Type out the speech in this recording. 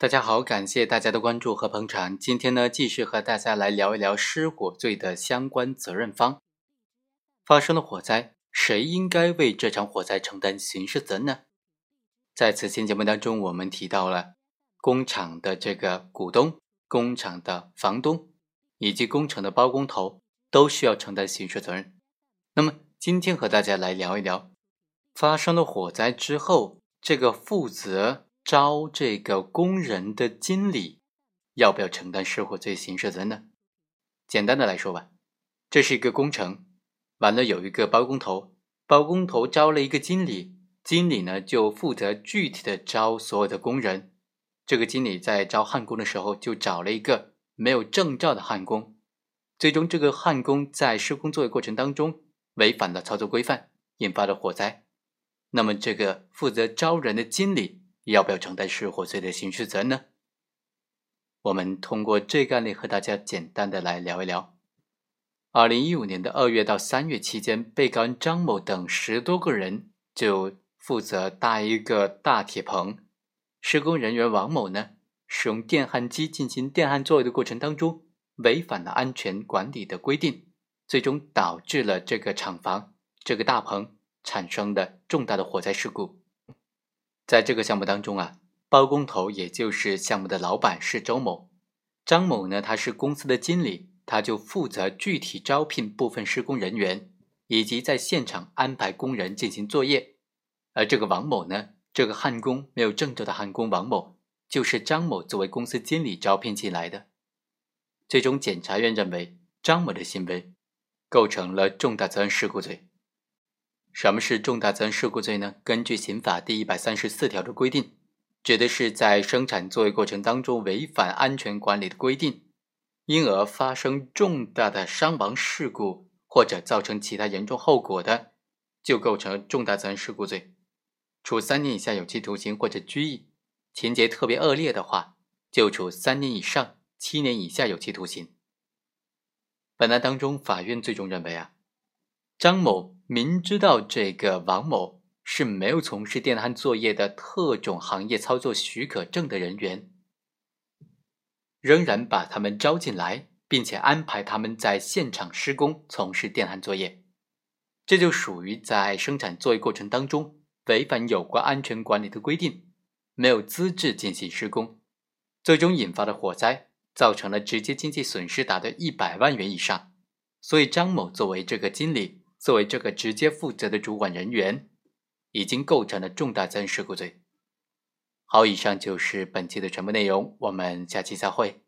大家好，感谢大家的关注和捧场。今天呢，继续和大家来聊一聊失火罪的相关责任方。发生了火灾，谁应该为这场火灾承担刑事责任呢？在此期节目当中，我们提到了工厂的这个股东、工厂的房东以及工程的包工头都需要承担刑事责任。那么，今天和大家来聊一聊，发生了火灾之后，这个负责。招这个工人的经理要不要承担失火罪刑事责任呢？简单的来说吧，这是一个工程，完了有一个包工头，包工头招了一个经理，经理呢就负责具体的招所有的工人。这个经理在招焊工的时候就找了一个没有证照的焊工，最终这个焊工在施工作业过程当中违反了操作规范，引发了火灾。那么这个负责招人的经理。要不要承担失火罪的刑事责任呢？我们通过这个案例和大家简单的来聊一聊。二零一五年的二月到三月期间，被告人张某等十多个人就负责搭一个大铁棚，施工人员王某呢，使用电焊机进行电焊作业的过程当中，违反了安全管理的规定，最终导致了这个厂房这个大棚产生的重大的火灾事故。在这个项目当中啊，包工头也就是项目的老板是周某，张某呢他是公司的经理，他就负责具体招聘部分施工人员，以及在现场安排工人进行作业。而这个王某呢，这个焊工没有证照的焊工王某，就是张某作为公司经理招聘进来的。最终，检察院认为张某的行为构成了重大责任事故罪。什么是重大责任事故罪呢？根据刑法第一百三十四条的规定，指的是在生产作业过程当中违反安全管理的规定，因而发生重大的伤亡事故或者造成其他严重后果的，就构成重大责任事故罪，处三年以下有期徒刑或者拘役；情节特别恶劣的话，就处三年以上七年以下有期徒刑。本案当中，法院最终认为啊。张某明知道这个王某是没有从事电焊作业的特种行业操作许可证的人员，仍然把他们招进来，并且安排他们在现场施工从事电焊作业，这就属于在生产作业过程当中违反有关安全管理的规定，没有资质进行施工，最终引发的火灾，造成了直接经济损失达到一百万元以上。所以张某作为这个经理。作为这个直接负责的主管人员，已经构成了重大责任事故罪。好，以上就是本期的全部内容，我们下期再会。